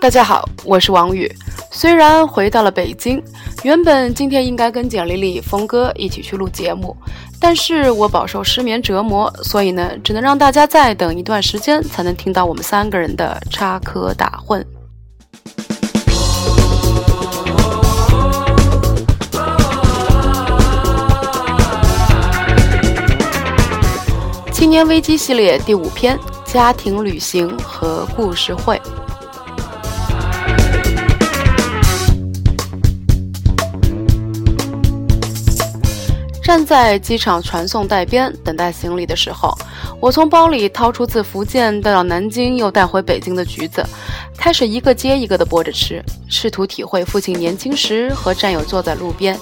大家好，我是王宇。虽然回到了北京，原本今天应该跟简丽丽、峰哥一起去录节目，但是我饱受失眠折磨，所以呢，只能让大家再等一段时间，才能听到我们三个人的插科打诨。青年危机系列第五篇：家庭旅行和故事会。站在机场传送带边等待行李的时候，我从包里掏出自福建带到南京又带回北京的橘子，开始一个接一个的剥着吃，试图体会父亲年轻时和战友坐在路边，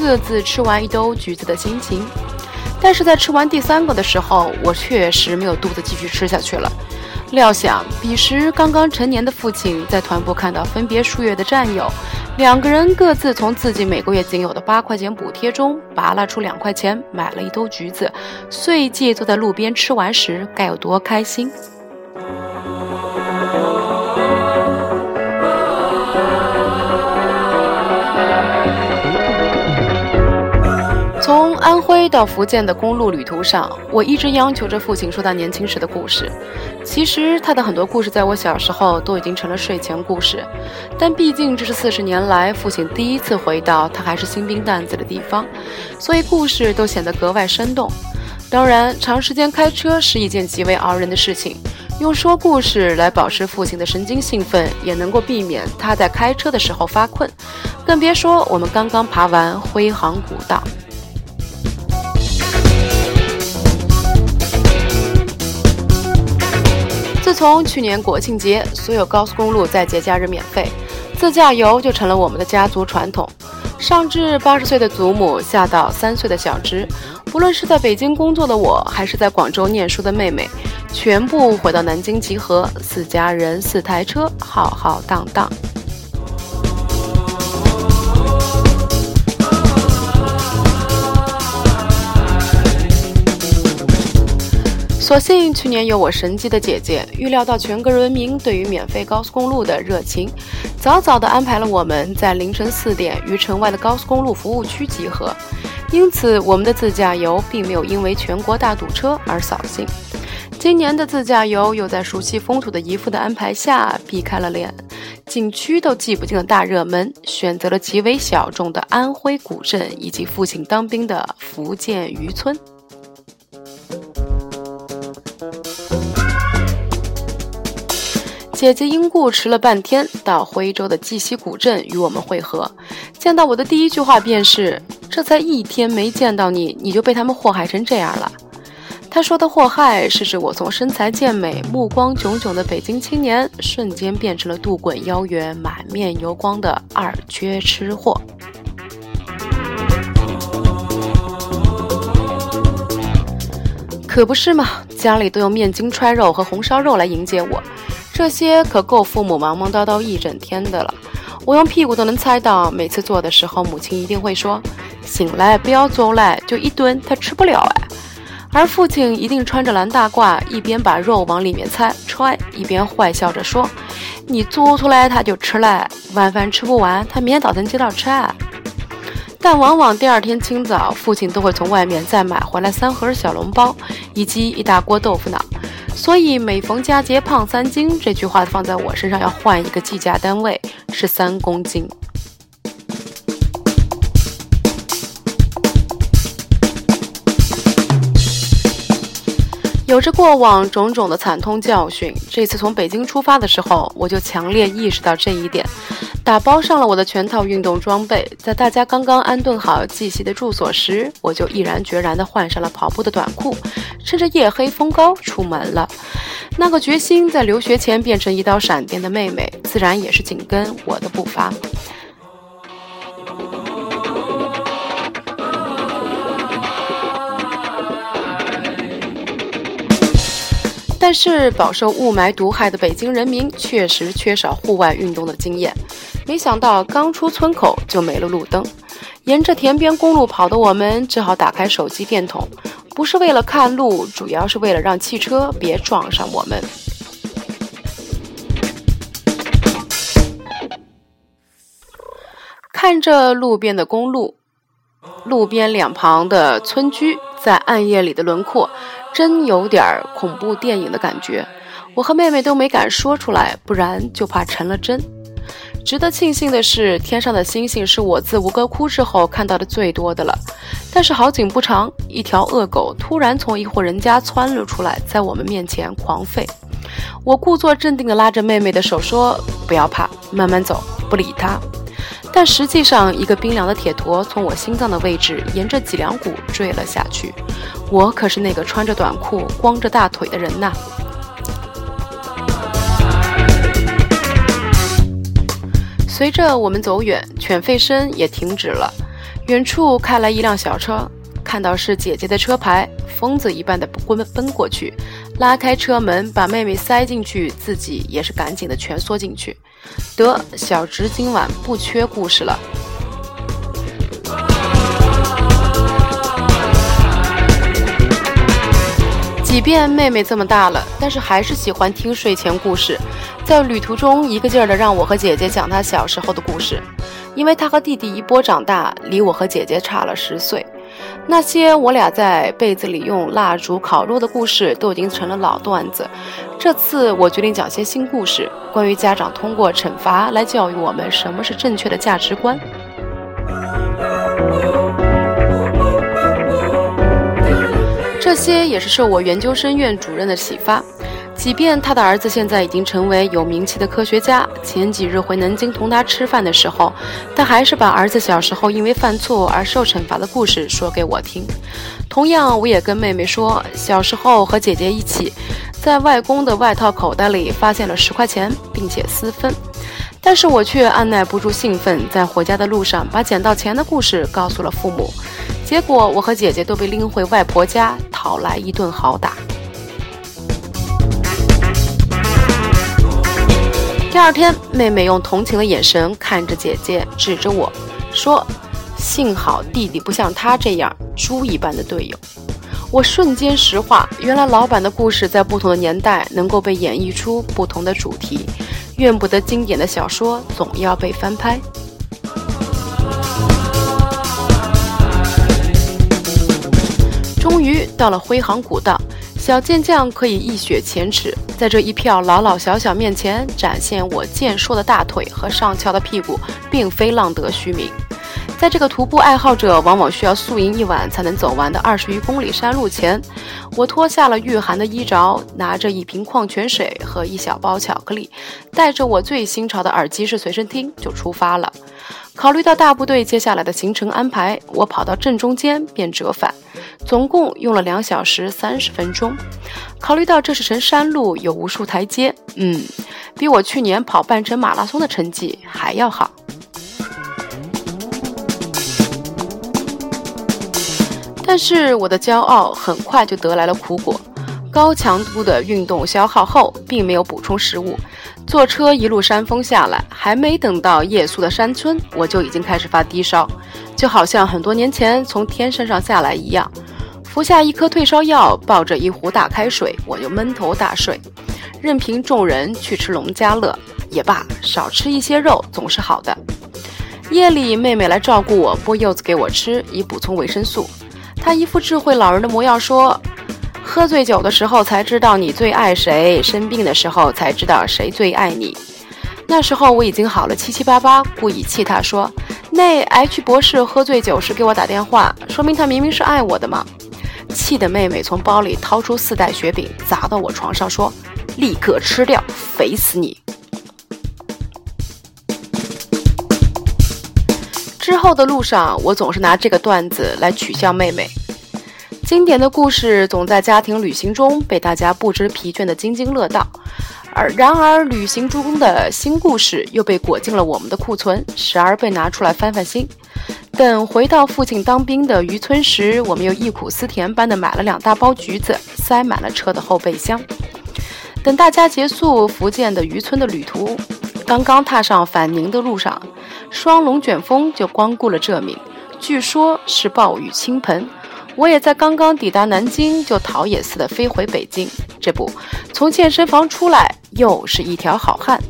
各自吃完一兜橘子的心情。但是在吃完第三个的时候，我确实没有肚子继续吃下去了。料想彼时刚刚成年的父亲在团部看到分别数月的战友，两个人各自从自己每个月仅有的八块钱补贴中扒拉出两块钱，买了一兜橘子，随即坐在路边吃完时，该有多开心！到福建的公路旅途上，我一直央求着父亲说他年轻时的故事。其实他的很多故事，在我小时候都已经成了睡前故事。但毕竟这是四十年来父亲第一次回到他还是新兵蛋子的地方，所以故事都显得格外生动。当然，长时间开车是一件极为熬人的事情，用说故事来保持父亲的神经兴奋，也能够避免他在开车的时候发困。更别说我们刚刚爬完徽杭古道。自从去年国庆节，所有高速公路在节假日免费，自驾游就成了我们的家族传统。上至八十岁的祖母，下到三岁的小侄，不论是在北京工作的我，还是在广州念书的妹妹，全部回到南京集合，四家人四台车，浩浩荡荡。所幸去年有我神机的姐姐预料到全国人民对于免费高速公路的热情，早早地安排了我们在凌晨四点于城外的高速公路服务区集合，因此我们的自驾游并没有因为全国大堵车而扫兴。今年的自驾游又在熟悉风土的姨父的安排下，避开了连景区都记不进的大热门，选择了极为小众的安徽古镇以及父亲当兵的福建渔村。姐姐因故迟了半天，到徽州的绩溪古镇与我们会合。见到我的第一句话便是：“这才一天没见到你，你就被他们祸害成这样了。”他说的“祸害”是指我从身材健美、目光炯炯的北京青年，瞬间变成了肚滚腰圆、满面油光的二缺吃货。可不是嘛，家里都用面筋揣肉和红烧肉来迎接我。这些可够父母忙忙叨叨一整天的了。我用屁股都能猜到，每次做的时候，母亲一定会说：“醒来不要做来，就一顿他吃不了哎。”而父亲一定穿着蓝大褂，一边把肉往里面塞揣，一边坏笑着说：“你做出来他就吃了，晚饭吃不完，他明天早晨接着吃。”但往往第二天清早，父亲都会从外面再买回来三盒小笼包，以及一大锅豆腐脑。所以每逢佳节胖三斤这句话放在我身上要换一个计价单位是三公斤。有着过往种种的惨痛教训，这次从北京出发的时候，我就强烈意识到这一点。打包上了我的全套运动装备，在大家刚刚安顿好季系的住所时，我就毅然决然地换上了跑步的短裤，趁着夜黑风高出门了。那个决心在留学前变成一道闪电的妹妹，自然也是紧跟我的步伐。但是饱受雾霾毒害的北京人民确实缺少户外运动的经验。没想到刚出村口就没了路灯，沿着田边公路跑的我们只好打开手机电筒，不是为了看路，主要是为了让汽车别撞上我们。看着路边的公路，路边两旁的村居在暗夜里的轮廓，真有点恐怖电影的感觉。我和妹妹都没敢说出来，不然就怕成了真。值得庆幸的是，天上的星星是我自吴哥窟之后看到的最多的了。但是好景不长，一条恶狗突然从一户人家窜了出来，在我们面前狂吠。我故作镇定地拉着妹妹的手说：“不要怕，慢慢走，不理它。”但实际上，一个冰凉的铁坨从我心脏的位置沿着脊梁骨坠了下去。我可是那个穿着短裤、光着大腿的人呐。随着我们走远，犬吠声也停止了。远处开来一辆小车，看到是姐姐的车牌，疯子一般的奔奔过去，拉开车门，把妹妹塞进去，自己也是赶紧的蜷缩进去。得，小侄今晚不缺故事了。即便妹妹这么大了，但是还是喜欢听睡前故事，在旅途中一个劲儿的让我和姐姐讲她小时候的故事，因为她和弟弟一波长大，离我和姐姐差了十岁，那些我俩在被子里用蜡烛烤肉的故事都已经成了老段子。这次我决定讲些新故事，关于家长通过惩罚来教育我们什么是正确的价值观。些也是受我研究生院主任的启发。即便他的儿子现在已经成为有名气的科学家，前几日回南京同他吃饭的时候，他还是把儿子小时候因为犯错而受惩罚的故事说给我听。同样，我也跟妹妹说，小时候和姐姐一起，在外公的外套口袋里发现了十块钱，并且私分。但是我却按耐不住兴奋，在回家的路上把捡到钱的故事告诉了父母。结果，我和姐姐都被拎回外婆家，讨来一顿好打。第二天，妹妹用同情的眼神看着姐姐，指着我说：“幸好弟弟不像他这样猪一般的队友。”我瞬间石化，原来老板的故事在不同的年代能够被演绎出不同的主题，怨不得经典的小说总要被翻拍。于到了辉煌古道，小健将可以一雪前耻，在这一票老老小小面前展现我健硕的大腿和上翘的屁股，并非浪得虚名。在这个徒步爱好者往往需要宿营一晚才能走完的二十余公里山路前，我脱下了御寒的衣着，拿着一瓶矿泉水和一小包巧克力，带着我最新潮的耳机式随身听就出发了。考虑到大部队接下来的行程安排，我跑到正中间便折返，总共用了两小时三十分钟。考虑到这是程山路，有无数台阶，嗯，比我去年跑半程马拉松的成绩还要好。但是我的骄傲很快就得来了苦果，高强度的运动消耗后，并没有补充食物。坐车一路山峰下来，还没等到夜宿的山村，我就已经开始发低烧，就好像很多年前从天山上下来一样。服下一颗退烧药，抱着一壶大开水，我就闷头大睡，任凭众人去吃农家乐也罢，少吃一些肉总是好的。夜里，妹妹来照顾我，剥柚子给我吃，以补充维生素。她一副智慧老人的模样说。喝醉酒的时候才知道你最爱谁，生病的时候才知道谁最爱你。那时候我已经好了七七八八，故意气他说：“那 H 博士喝醉酒时给我打电话，说明他明明是爱我的嘛。”气的妹妹从包里掏出四袋雪饼砸到我床上，说：“立刻吃掉，肥死你！”之后的路上，我总是拿这个段子来取笑妹妹。经典的故事总在家庭旅行中被大家不知疲倦的津津乐道，而然而旅行中的新故事又被裹进了我们的库存，时而被拿出来翻翻新。等回到父亲当兵的渔村时，我们又忆苦思甜般的买了两大包橘子，塞满了车的后备箱。等大家结束福建的渔村的旅途，刚刚踏上返宁的路上，双龙卷风就光顾了这闽，据说是暴雨倾盆。我也在刚刚抵达南京，就逃也似的飞回北京。这不，从健身房出来，又是一条好汉。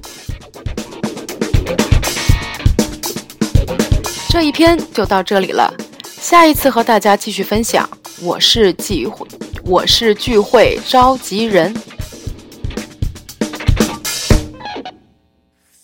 这一篇就到这里了，下一次和大家继续分享。我是聚会，我是聚会召集人。